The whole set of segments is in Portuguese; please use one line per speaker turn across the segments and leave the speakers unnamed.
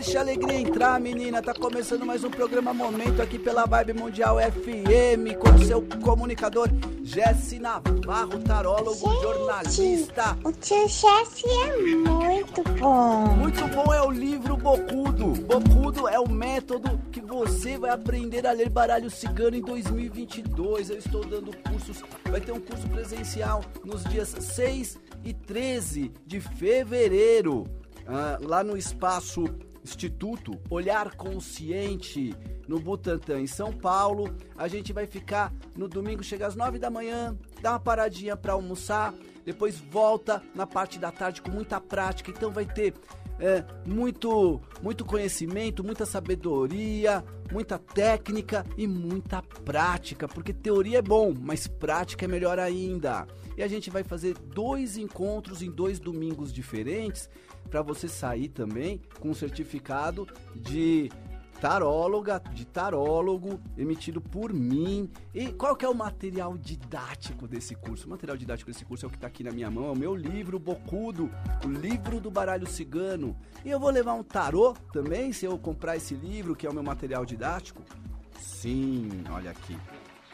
deixa a alegria entrar, menina. Tá começando mais um programa Momento aqui pela Vibe Mundial FM com seu comunicador Jesse Navarro, tarólogo,
Gente,
jornalista.
O tio Jesse é muito bom.
Muito bom é o livro Bocudo. Bocudo é o método que você vai aprender a ler baralho cigano em 2022. Eu estou dando cursos, vai ter um curso presencial nos dias 6 e 13 de fevereiro, ah, lá no espaço Instituto Olhar Consciente, no Butantã, em São Paulo. A gente vai ficar no domingo, chega às 9 da manhã, dá uma paradinha para almoçar, depois volta na parte da tarde com muita prática. Então vai ter é, muito, muito conhecimento, muita sabedoria, muita técnica e muita prática, porque teoria é bom, mas prática é melhor ainda. E a gente vai fazer dois encontros em dois domingos diferentes para você sair também com um certificado de taróloga, de tarólogo, emitido por mim. E qual que é o material didático desse curso? O material didático desse curso é o que está aqui na minha mão, é o meu livro Bocudo, o livro do baralho cigano. E eu vou levar um tarô também, se eu comprar esse livro, que é o meu material didático. Sim, olha aqui,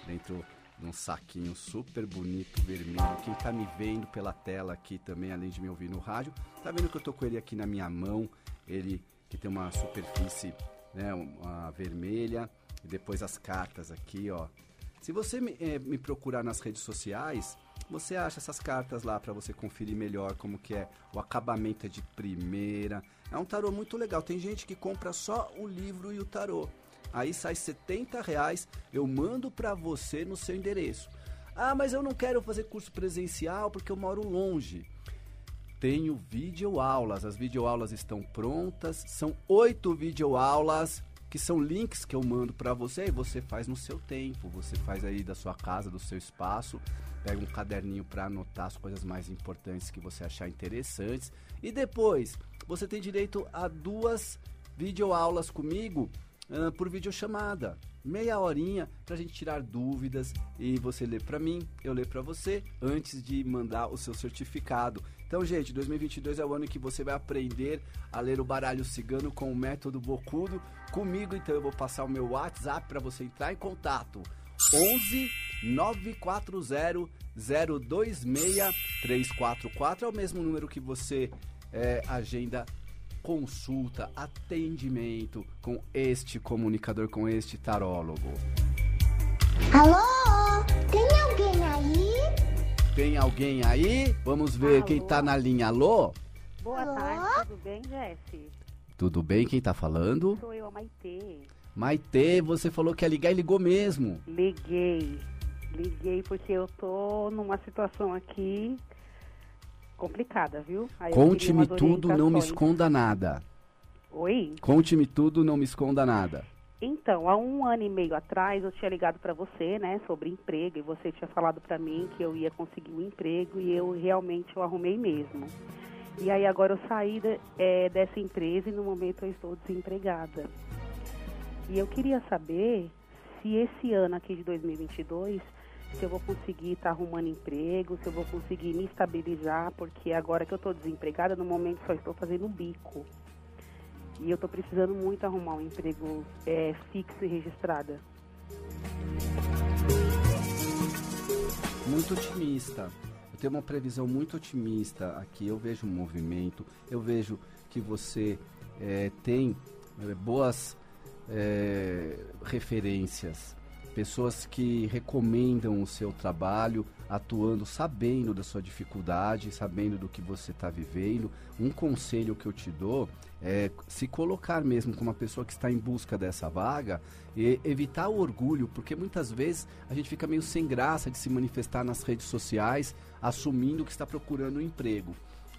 dentro de um saquinho super bonito, vermelho. Quem tá me vendo pela tela aqui também, além de me ouvir no rádio, tá vendo que eu tô com ele aqui na minha mão, ele que tem uma superfície né, uma vermelha e depois as cartas aqui, ó. Se você me, eh, me procurar nas redes sociais, você acha essas cartas lá para você conferir melhor como que é o acabamento é de primeira. É um tarô muito legal. Tem gente que compra só o livro e o tarô. Aí sai 70 reais, eu mando para você no seu endereço. Ah, mas eu não quero fazer curso presencial porque eu moro longe tenho videoaulas. As videoaulas estão prontas. São oito videoaulas que são links que eu mando para você e você faz no seu tempo. Você faz aí da sua casa, do seu espaço. Pega um caderninho para anotar as coisas mais importantes que você achar interessantes. E depois, você tem direito a duas videoaulas comigo uh, por videochamada. Meia horinha pra gente tirar dúvidas e você lê para mim, eu ler para você antes de mandar o seu certificado. Então, gente, 2022 é o ano que você vai aprender a ler o baralho cigano com o método Bocudo comigo. Então, eu vou passar o meu WhatsApp para você entrar em contato. 11 940 026 344 é o mesmo número que você é, agenda consulta, atendimento com este comunicador, com este tarólogo.
Alô? Tem alguém aí?
Tem alguém aí? Vamos ver
Alô?
quem tá na linha. Alô?
Boa
Alô?
tarde, tudo bem, Jesse?
Tudo bem? Quem tá falando?
Sou eu, a Maitê.
Maitê, você falou que ia ligar e ligou mesmo.
Liguei. Liguei porque eu tô numa situação aqui complicada, viu?
Conte-me tudo, não me esconda nada.
Oi?
Conte-me tudo, não me esconda nada.
Então, há um ano e meio atrás eu tinha ligado para você, né, sobre emprego e você tinha falado para mim que eu ia conseguir um emprego e eu realmente eu arrumei mesmo. E aí agora eu saí de- eh, dessa empresa e no momento eu estou desempregada. E eu queria saber se esse ano aqui de 2022 se eu vou conseguir estar arrumando emprego, se eu vou conseguir me estabilizar, porque agora que eu estou desempregada, no momento só estou fazendo bico. E eu estou precisando muito arrumar um emprego é, fixo e registrada.
Muito otimista. Eu tenho uma previsão muito otimista aqui. Eu vejo um movimento, eu vejo que você eh, tem eh, boas eh, referências, pessoas que recomendam o seu trabalho, atuando, sabendo da sua dificuldade, sabendo do que você está vivendo. Um conselho que eu te dou é se colocar mesmo como uma pessoa que está em busca dessa vaga e evitar o orgulho, porque muitas vezes a gente fica meio sem graça de se manifestar nas redes sociais, assumindo que está procurando um emprego.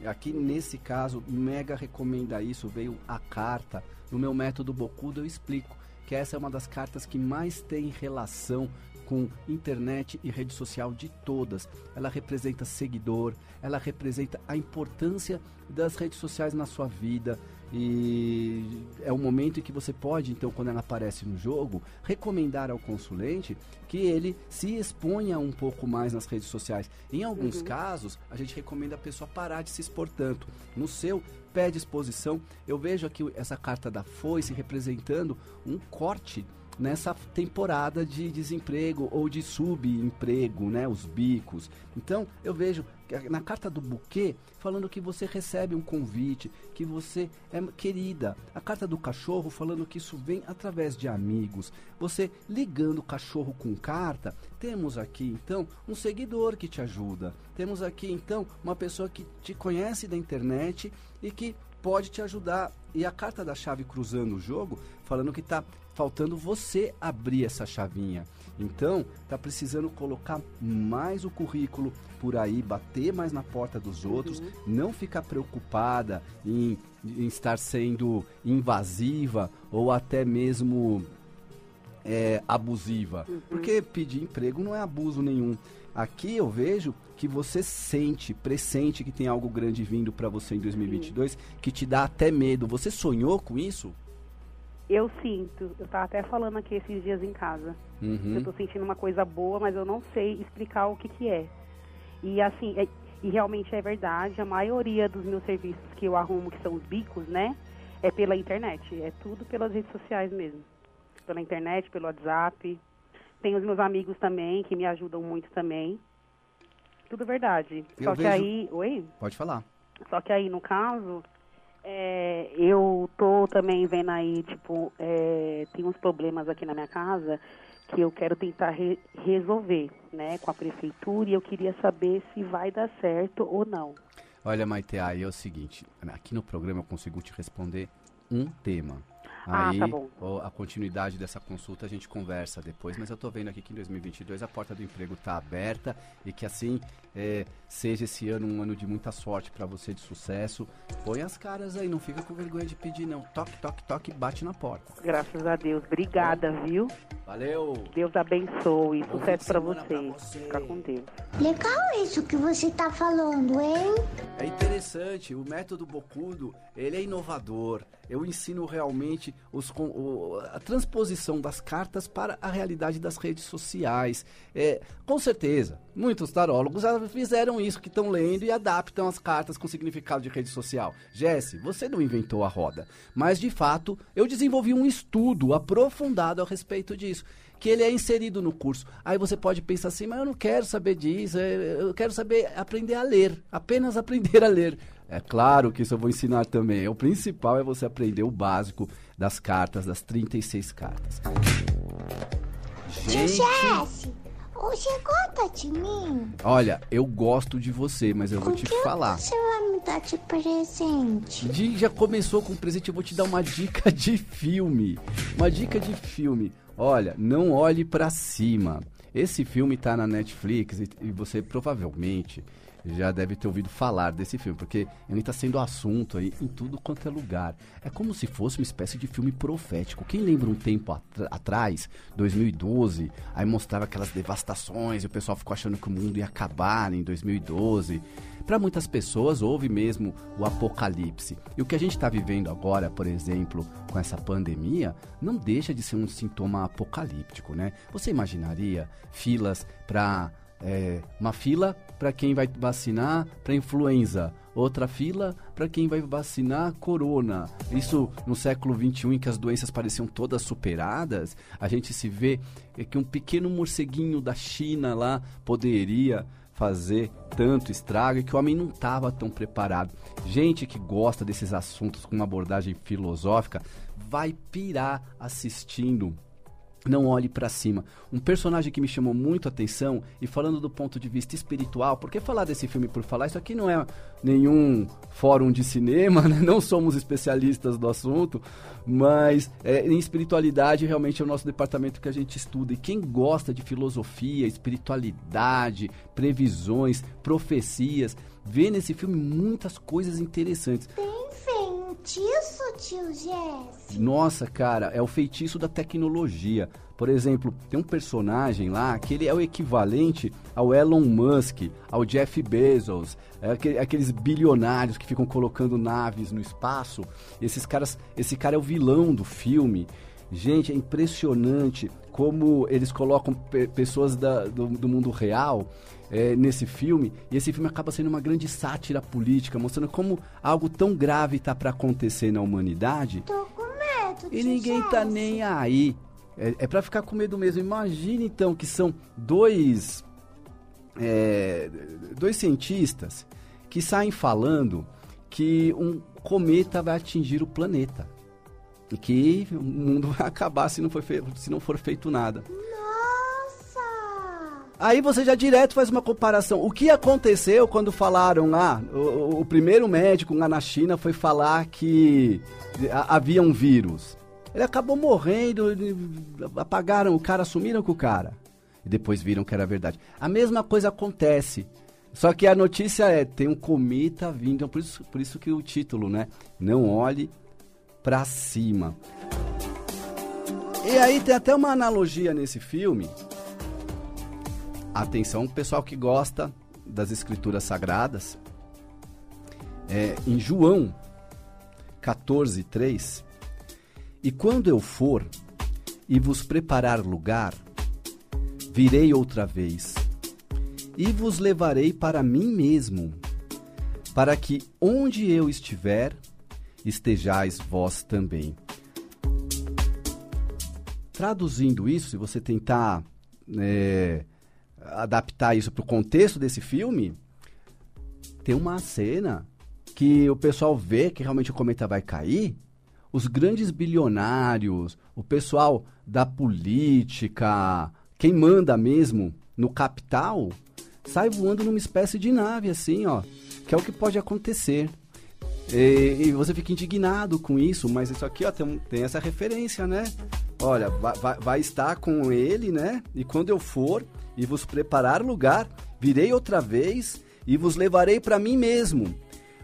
Aqui nesse caso, mega recomenda isso, veio a carta. No meu método Bocudo eu explico que essa é uma das cartas que mais tem relação com internet e rede social de todas. Ela representa seguidor, ela representa a importância das redes sociais na sua vida. E é um momento em que você pode, então, quando ela aparece no jogo, recomendar ao consulente que ele se exponha um pouco mais nas redes sociais. Em alguns uhum. casos, a gente recomenda a pessoa parar de se expor tanto. No seu, pede exposição. Eu vejo aqui essa carta da foice representando um corte nessa temporada de desemprego ou de subemprego, né, os bicos. Então, eu vejo na carta do buquê falando que você recebe um convite, que você é querida. A carta do cachorro falando que isso vem através de amigos. Você ligando o cachorro com carta, temos aqui então um seguidor que te ajuda. Temos aqui então uma pessoa que te conhece da internet e que pode te ajudar. E a carta da chave cruzando o jogo, falando que está faltando você abrir essa chavinha. Então, tá precisando colocar mais o currículo por aí, bater mais na porta dos outros, uhum. não ficar preocupada em, em, estar sendo invasiva ou até mesmo é, abusiva. Uhum. Porque pedir emprego não é abuso nenhum. Aqui eu vejo que você sente, pressente que tem algo grande vindo para você em 2022, Sim. que te dá até medo. Você sonhou com isso?
Eu sinto. Eu estava até falando aqui esses dias em casa. Uhum. Eu estou sentindo uma coisa boa, mas eu não sei explicar o que que é. E assim, é, e realmente é verdade, a maioria dos meus serviços que eu arrumo, que são os bicos, né? É pela internet. É tudo pelas redes sociais mesmo. Pela internet, pelo WhatsApp. Tem os meus amigos também, que me ajudam muito também. Tudo verdade. Eu Só vejo... que aí. Oi?
Pode falar.
Só que aí, no caso, é, eu tô também vendo aí, tipo, é, tem uns problemas aqui na minha casa que eu quero tentar re resolver, né, com a prefeitura e eu queria saber se vai dar certo ou não.
Olha, Maite, aí é o seguinte, aqui no programa eu consigo te responder um tema.
Ah,
Aí,
tá bom.
a continuidade dessa consulta a gente conversa depois, mas eu estou vendo aqui que em 2022 a porta do emprego está aberta e que assim é, seja esse ano um ano de muita sorte para você, de sucesso. Põe as caras aí, não fica com vergonha de pedir não. Toque, toque, toque, bate na porta.
Graças a Deus. Obrigada, viu?
Valeu.
Deus abençoe. Bom Sucesso para você. você. Fica com Deus.
Legal isso que você tá falando, hein?
É interessante. O método Bocudo, ele é inovador eu ensino realmente os, o, a transposição das cartas para a realidade das redes sociais. É, com certeza, muitos tarólogos já fizeram isso, que estão lendo e adaptam as cartas com significado de rede social. Jesse, você não inventou a roda, mas de fato eu desenvolvi um estudo aprofundado a respeito disso que ele é inserido no curso. Aí você pode pensar assim, mas eu não quero saber disso, é, eu quero saber aprender a ler, apenas aprender a ler. É claro que isso eu vou ensinar também. O principal é você aprender o básico das cartas, das 36 cartas.
Gente... Jesse, você gosta de mim?
Olha, eu gosto de você, mas eu vou
o
te falar.
você vai me dar de presente?
De, já começou com presente, eu vou te dar uma dica de filme. Uma dica de filme. Olha, não olhe para cima. Esse filme tá na Netflix e, e você provavelmente já deve ter ouvido falar desse filme, porque ele está sendo assunto aí em tudo quanto é lugar. É como se fosse uma espécie de filme profético. Quem lembra um tempo at atrás, 2012, aí mostrava aquelas devastações e o pessoal ficou achando que o mundo ia acabar em 2012. Para muitas pessoas houve mesmo o apocalipse. E o que a gente está vivendo agora, por exemplo, com essa pandemia, não deixa de ser um sintoma apocalíptico, né? Você imaginaria filas para é, uma fila para quem vai vacinar para influenza, outra fila para quem vai vacinar corona. Isso no século 21 em que as doenças pareciam todas superadas, a gente se vê que um pequeno morceguinho da China lá poderia fazer tanto estrago e que o homem não estava tão preparado. Gente que gosta desses assuntos com uma abordagem filosófica vai pirar assistindo não olhe para cima. Um personagem que me chamou muito a atenção, e falando do ponto de vista espiritual, porque falar desse filme por falar, isso aqui não é nenhum fórum de cinema, né? não somos especialistas do assunto, mas é, em espiritualidade realmente é o nosso departamento que a gente estuda. E quem gosta de filosofia, espiritualidade, previsões, profecias, vê nesse filme muitas coisas interessantes.
Tem feitiço tio Jesse?
Nossa, cara, é o feitiço da tecnologia. Por exemplo, tem um personagem lá que ele é o equivalente ao Elon Musk, ao Jeff Bezos, é aqueles bilionários que ficam colocando naves no espaço. Esses caras, esse cara é o vilão do filme. Gente, é impressionante como eles colocam pe pessoas da, do, do, mundo real é, nesse filme. E esse filme acaba sendo uma grande sátira política, mostrando como algo tão grave está para acontecer na humanidade.
Tô com medo,
E ninguém tá nem aí. É, é para ficar com medo mesmo. Imagine então que são dois, é, dois cientistas que saem falando que um cometa vai atingir o planeta. E que o mundo vai acabar se não for feito, se não for feito nada. Aí você já direto faz uma comparação. O que aconteceu quando falaram lá? Ah, o, o primeiro médico lá na China foi falar que havia um vírus. Ele acabou morrendo, apagaram o cara, sumiram com o cara. E depois viram que era verdade. A mesma coisa acontece. Só que a notícia é, tem um cometa vindo, então por isso, por isso que o título, né? Não olhe para cima. E aí tem até uma analogia nesse filme. Atenção, pessoal que gosta das escrituras sagradas. É, em João 14, 3, e quando eu for e vos preparar lugar, virei outra vez e vos levarei para mim mesmo, para que onde eu estiver, estejais vós também. Traduzindo isso, se você tentar é, adaptar isso para o contexto desse filme, tem uma cena que o pessoal vê que realmente o cometa vai cair os grandes bilionários, o pessoal da política, quem manda mesmo no capital, sai voando numa espécie de nave assim, ó, que é o que pode acontecer. E, e você fica indignado com isso, mas isso aqui ó, tem, tem essa referência, né? Olha, vai, vai, vai estar com ele, né? E quando eu for e vos preparar lugar, virei outra vez e vos levarei para mim mesmo,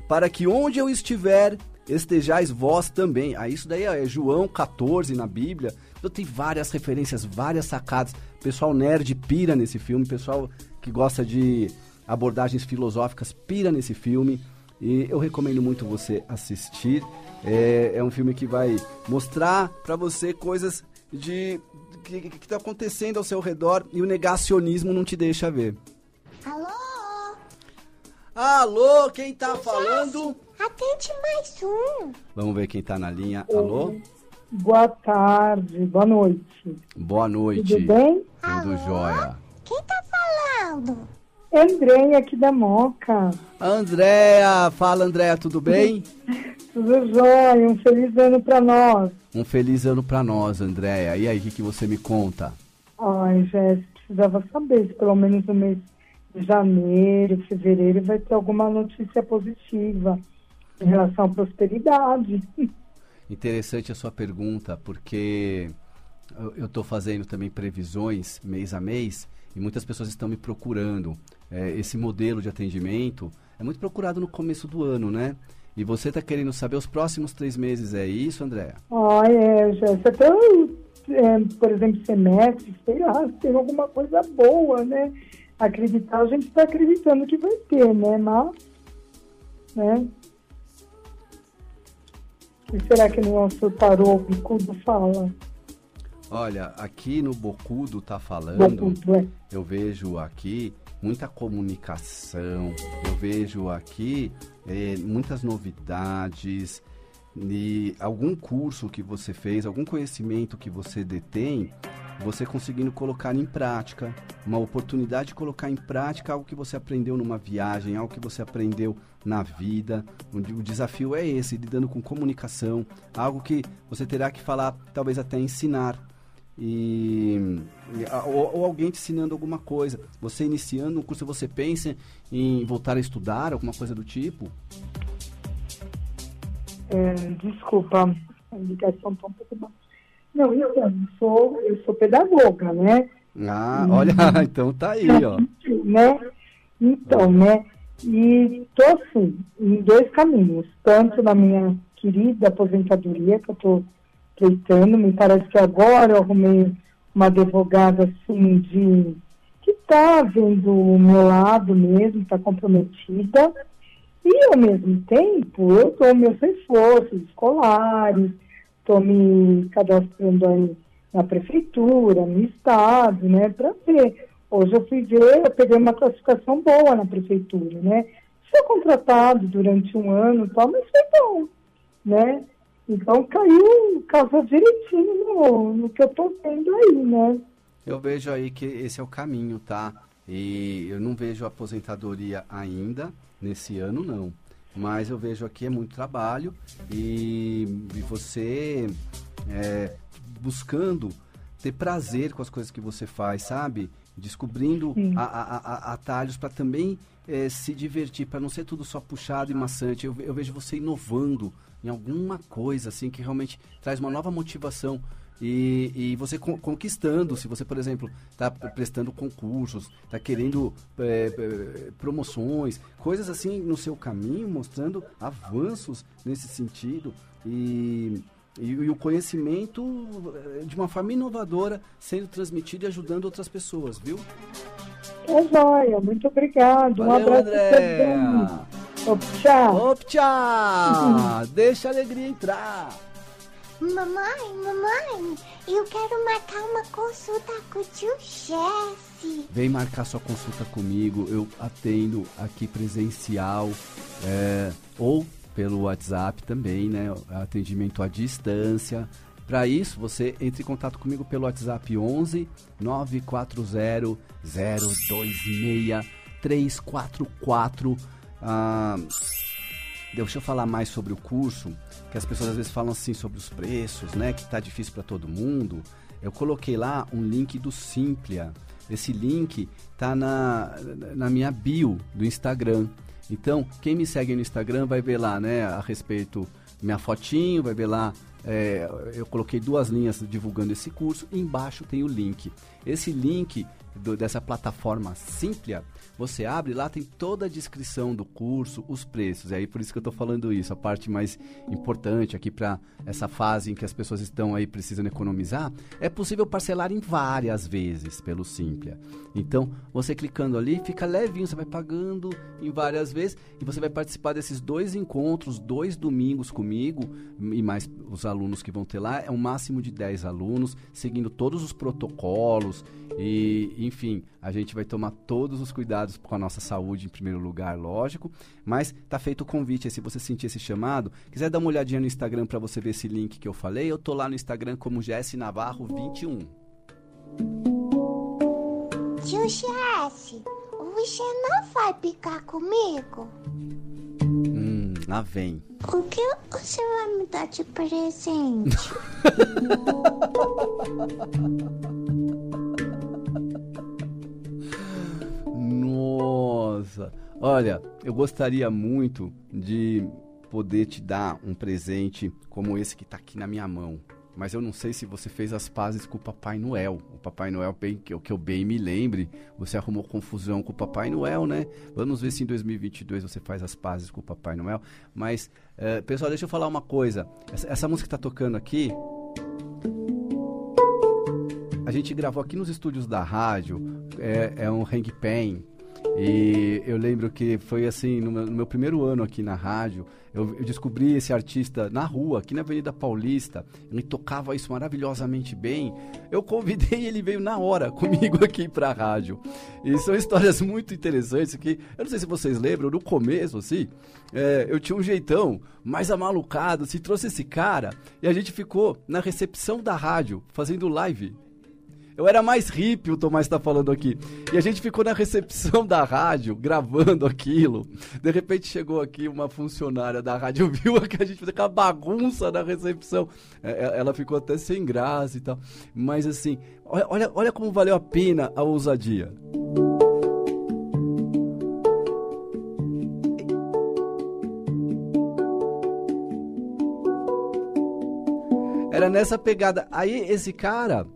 para que onde eu estiver, estejais vós também. Ah, isso daí é João 14 na Bíblia. Então tem várias referências, várias sacadas. Pessoal nerd pira nesse filme, pessoal que gosta de abordagens filosóficas pira nesse filme. E eu recomendo muito você assistir. É, é um filme que vai mostrar para você coisas de que está acontecendo ao seu redor e o negacionismo não te deixa ver.
Alô?
Alô, quem tá falando?
Atende mais um.
Vamos ver quem tá na linha. Alô?
Boa tarde, boa noite.
Boa noite.
Tudo bem?
Tudo
Alô?
jóia.
Quem tá falando?
Andréia aqui da Moca.
Andréa, fala Andréa, tudo bem?
Tudo jóia, um feliz ano pra nós.
Um feliz ano pra nós, Andréa. E aí, o que, que você me conta?
Ai, Jéssica, precisava saber se pelo menos no mês de janeiro, fevereiro, vai ter alguma notícia positiva em relação à prosperidade.
Interessante a sua pergunta, porque eu estou fazendo também previsões mês a mês e muitas pessoas estão me procurando. É, esse modelo de atendimento é muito procurado no começo do ano, né? E você está querendo saber os próximos três meses, é isso, Andréa?
Ah, é, Jéssica, até, é, por exemplo, semestre, sei lá, se tem alguma coisa boa, né? Acreditar, a gente está acreditando que vai ter, né? Mas, né? O que será que no nosso tarô bicudo fala?
Olha, aqui no Bocudo tá falando,
Bocudo, é.
eu vejo aqui muita comunicação, eu vejo aqui eh, muitas novidades, e algum curso que você fez, algum conhecimento que você detém, você conseguindo colocar em prática, uma oportunidade de colocar em prática algo que você aprendeu numa viagem, algo que você aprendeu na vida. O desafio é esse, lidando com comunicação, algo que você terá que falar, talvez até ensinar. E, ou, ou, alguém te ensinando alguma coisa. Você iniciando um curso, você pensa em voltar a estudar, alguma coisa do tipo?
É, desculpa, a ligação está um pouco baixa. Não, eu, eu, sou, eu sou pedagoga, né?
Ah, olha, então tá aí, ó.
Né? Então, né? E tô assim, em dois caminhos, tanto na minha querida aposentadoria que eu estou pleitando. Me parece que agora eu arrumei uma advogada assim de que está vendo o meu lado mesmo, está comprometida. E ao mesmo tempo eu dou meus reforços escolares, estou me cadastrando aí na prefeitura, no estado, né, para ver. Hoje eu fui ver, eu peguei uma classificação boa na prefeitura, né? Fui contratado durante um ano e tal, mas foi bom, né? Então caiu, casou direitinho no, no que eu tô vendo aí, né?
Eu vejo aí que esse é o caminho, tá? E eu não vejo aposentadoria ainda, nesse ano não. Mas eu vejo aqui é muito trabalho e, e você é, buscando ter prazer com as coisas que você faz, sabe? Descobrindo a, a, a, atalhos para também é, se divertir, para não ser tudo só puxado e maçante. Eu, eu vejo você inovando em alguma coisa, assim, que realmente traz uma nova motivação. E, e você con conquistando, se você, por exemplo, está prestando concursos, está querendo é, é, promoções, coisas assim no seu caminho, mostrando avanços nesse sentido. E e, e, o conhecimento eh, de uma forma inovadora sendo transmitido e ajudando outras pessoas, viu?
É jóia, muito obrigado.
Valeu, um abraço.
Optcha.
Optcha. Deixa a alegria entrar.
Mamãe, mamãe, eu quero marcar uma consulta com o tio Jesse.
Vem marcar sua consulta comigo, eu atendo aqui presencial é, ou pelo WhatsApp também, né? Atendimento à distância. Para isso, você entre em contato comigo pelo WhatsApp 11 940 026 344. Ah, deixa eu falar mais sobre o curso, que as pessoas às vezes falam assim sobre os preços, né? Que tá difícil para todo mundo. Eu coloquei lá um link do Simplia. Esse link tá na, na minha bio do Instagram. Então, quem me segue no Instagram vai ver lá, né, a respeito minha fotinho, vai ver lá. É, eu coloquei duas linhas divulgando esse curso. embaixo tem o link. Esse link do, dessa plataforma Simplia você abre lá, tem toda a descrição do curso, os preços. E aí por isso que eu estou falando isso, a parte mais importante aqui para essa fase em que as pessoas estão aí precisando economizar, é possível parcelar em várias vezes pelo Simplia. Então, você clicando ali, fica levinho, você vai pagando em várias vezes e você vai participar desses dois encontros, dois domingos comigo e mais os alunos que vão ter lá, é um máximo de 10 alunos, seguindo todos os protocolos e, enfim, a gente vai tomar todos os cuidados com a nossa saúde em primeiro lugar, lógico. Mas tá feito o convite. se você sentir esse chamado, quiser dar uma olhadinha no Instagram para você ver esse link que eu falei, eu tô lá no Instagram como GS Navarro 21.
Tio Jesse, você não vai picar comigo?
Hum, lá vem.
O que você vai me dar de presente?
Olha, eu gostaria muito de poder te dar um presente como esse que está aqui na minha mão. Mas eu não sei se você fez as pazes com o Papai Noel. O Papai Noel, bem, que, que eu bem me lembre, você arrumou confusão com o Papai Noel, né? Vamos ver se em 2022 você faz as pazes com o Papai Noel. Mas, uh, pessoal, deixa eu falar uma coisa. Essa, essa música que está tocando aqui, a gente gravou aqui nos estúdios da rádio. É, é um hang pen e eu lembro que foi assim, no meu, no meu primeiro ano aqui na rádio, eu, eu, descobri esse artista na rua, aqui na Avenida Paulista. Ele tocava isso maravilhosamente bem. Eu convidei ele veio na hora comigo aqui para a rádio. E são histórias muito interessantes que eu não sei se vocês lembram, no começo, assim, é, eu tinha um jeitão mais amalucado, se trouxe esse cara e a gente ficou na recepção da rádio fazendo live. Eu era mais hippie, o Tomás está falando aqui. E a gente ficou na recepção da rádio, gravando aquilo. De repente chegou aqui uma funcionária da rádio, viu que a gente fez aquela bagunça na recepção. É, é, ela ficou até sem graça e tal. Mas assim, olha, olha como valeu a pena a ousadia. Era nessa pegada. Aí esse cara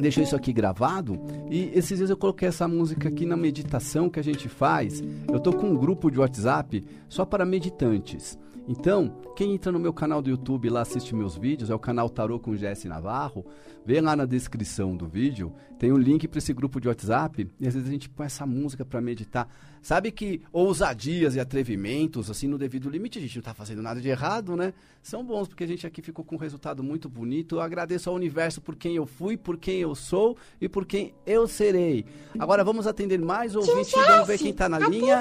deixou isso aqui gravado e esses dias eu coloquei essa música aqui na meditação que a gente faz. Eu tô com um grupo de WhatsApp só para meditantes. Então, quem entra no meu canal do YouTube lá assiste meus vídeos, é o canal Tarô com Jesse Navarro. Vê lá na descrição do vídeo, tem um link para esse grupo de WhatsApp e às vezes a gente põe essa música para meditar. Sabe que ousadias e atrevimentos, assim, no devido limite, a gente não está fazendo nada de errado, né? São bons, porque a gente aqui ficou com um resultado muito bonito. Eu agradeço ao universo por quem eu fui, por quem eu sou e por quem eu serei. Agora vamos atender mais ouvintes, vamos ver quem está na linha.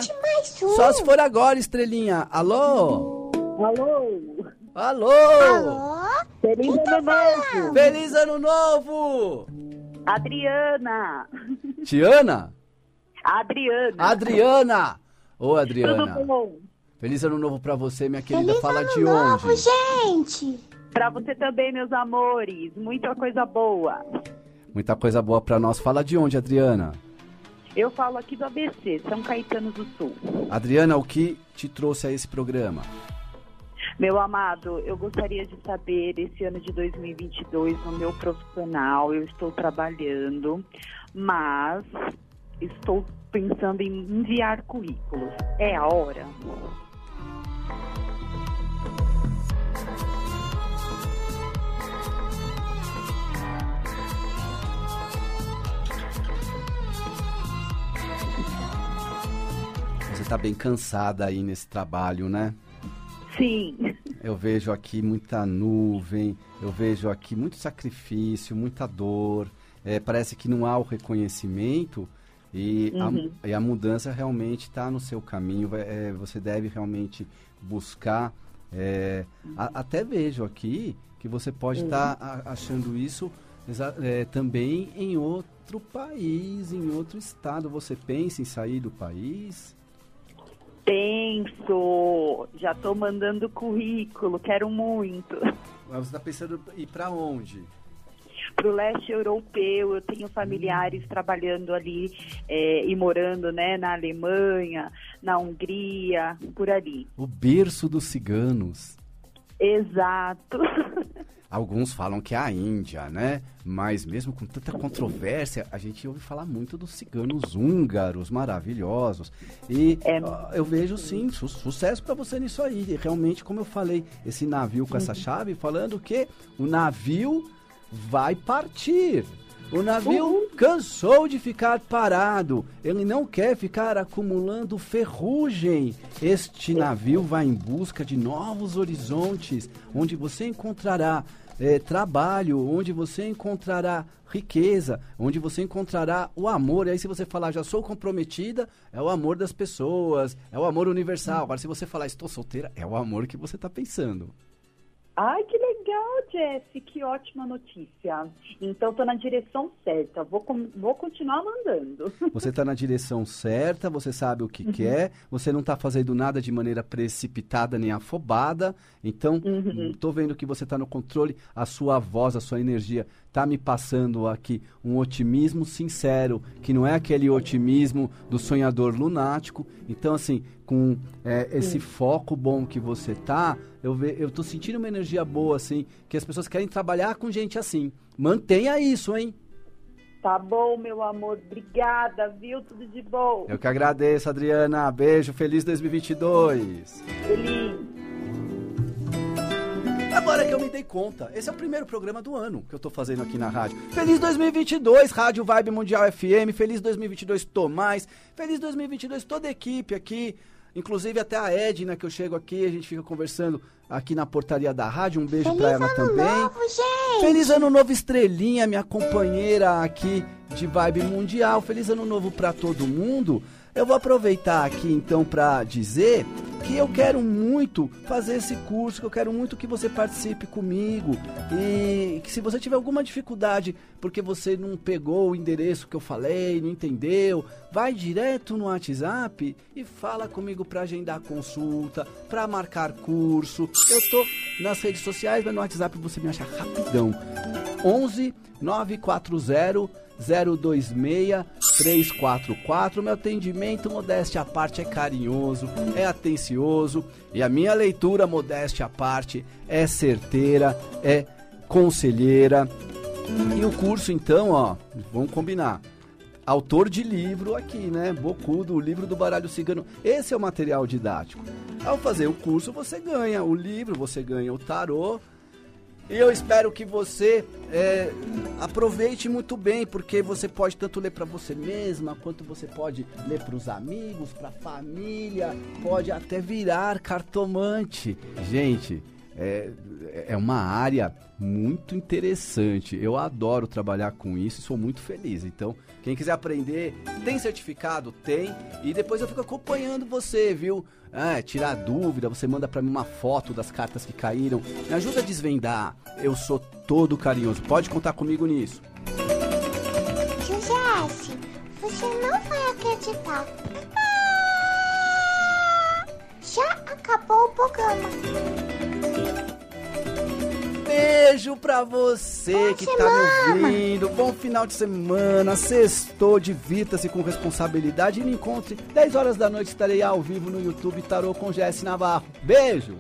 Um.
Só se for agora, estrelinha. Alô?
Alô?
Alô?
Alô?
Feliz
Quem tá
ano novo!
Feliz ano novo!
Adriana!
Tiana?
Adriana!
Adriana! Ô, Adriana.
Tudo bom?
Feliz ano novo pra você, minha querida.
Feliz
Fala
ano
de
novo,
onde?
gente!
Pra você também, meus amores. Muita coisa boa.
Muita coisa boa pra nós. Fala de onde, Adriana?
Eu falo aqui do ABC, São Caetano do Sul.
Adriana, o que te trouxe a esse programa?
Meu amado, eu gostaria de saber, esse ano de 2022, no meu profissional, eu estou trabalhando, mas estou pensando em enviar currículos. É a hora?
Você tá bem cansada aí nesse trabalho, né?
Sim.
Eu vejo aqui muita nuvem, eu vejo aqui muito sacrifício, muita dor. É, parece que não há o reconhecimento e,
Uhum.
a, e a mudança realmente está no seu caminho. é, você deve realmente buscar. é, a- até vejo aqui que você pode estar achando isso é, também em outro país, em outro estado. Você pensa em sair do país?
Penso. Já estou mandando currículo, quero muito.
Mas Você está pensando em ir para onde?
Para o leste europeu, eu tenho familiares trabalhando ali é, e morando né, na Alemanha, na Hungria, por ali.
O berço dos ciganos.
Exato.
Alguns falam que é a Índia, né? Mas mesmo com tanta controvérsia, a gente ouve falar muito dos ciganos húngaros maravilhosos. E
É.
ó, eu vejo sim, su- sucesso para você nisso aí. E Realmente, como eu falei, esse navio com essa chave, falando que o navio vai partir. O navio cansou de ficar parado. Ele não quer ficar acumulando ferrugem. Este navio vai em busca de novos horizontes, onde você encontrará eh, trabalho, onde você encontrará riqueza, onde você encontrará o amor. E aí, se você falar, já sou comprometida, é o amor das pessoas, é o amor universal. Agora, se você falar, estou solteira, é o amor que você está pensando.
Ai, que legal, Jess, que ótima notícia. Então, estou na direção certa, vou, vou continuar mandando.
Você está na direção certa, você sabe o que quer, você não está fazendo nada de maneira precipitada nem afobada. Então, estou vendo que você está no controle, a sua voz, a sua energia está me passando aqui um otimismo sincero, que não é aquele otimismo do sonhador lunático. Então, assim, com é, esse foco bom que você tá, eu, ve, eu tô sentindo uma energia boa, assim, que as pessoas querem trabalhar com gente assim. Mantenha isso, hein?
Tá bom, meu amor, obrigada, viu? Tudo de bom.
Eu que agradeço, Adriana. Beijo, feliz 2022.
Feliz.
Agora que eu me dei conta, esse é o primeiro programa do ano que eu tô fazendo aqui na rádio. Feliz 2022, Rádio Vibe Mundial FM. Feliz 2022, Tomás. Feliz 2022, toda a equipe aqui. Inclusive até a Edna, que eu chego aqui, a gente fica conversando aqui na portaria da rádio. Um beijo
Feliz
pra ela
ano
também.
novo, gente!
Feliz ano novo, Estrelinha, minha companheira aqui de Vibe Mundial. Feliz ano novo pra todo mundo. Eu vou aproveitar aqui então pra dizer que eu quero muito fazer esse curso, que eu quero muito que você participe comigo e que se você tiver alguma dificuldade porque você não pegou o endereço que eu falei, não entendeu, vai direto no WhatsApp e fala comigo pra agendar consulta, pra marcar curso. Eu tô nas redes sociais, mas no WhatsApp você me acha rapidão. 11 940 026 344. Meu atendimento, modéstia à parte, é carinhoso, é atencioso e a minha leitura, modéstia à parte, é certeira, é conselheira. E o curso, então, ó, vamos combinar. Autor de livro aqui, né? Bocudo, o livro do baralho cigano. Esse é o material didático. Ao fazer o curso, você ganha o livro, você ganha o tarô. E eu espero que você é, aproveite muito bem, porque você pode tanto ler para você mesma, quanto você pode ler para os amigos, para a família, pode até virar cartomante. Gente, é, é uma área muito interessante. Eu adoro trabalhar com isso e sou muito feliz. Então, quem quiser aprender, tem certificado? Tem. E depois eu fico acompanhando você, viu? Ah, tirar dúvida, você manda para mim uma foto das cartas que caíram. Me ajuda a desvendar. Eu sou todo carinhoso. Pode contar comigo nisso.
José, você não vai acreditar. Ah! Já acabou o programa
beijo pra você Boa que semana. tá me ouvindo. Bom final de semana. Sextou, divirta-se com responsabilidade e me encontre 10 horas da noite. Estarei ao vivo no YouTube Tarô com Jesse Navarro. Beijo!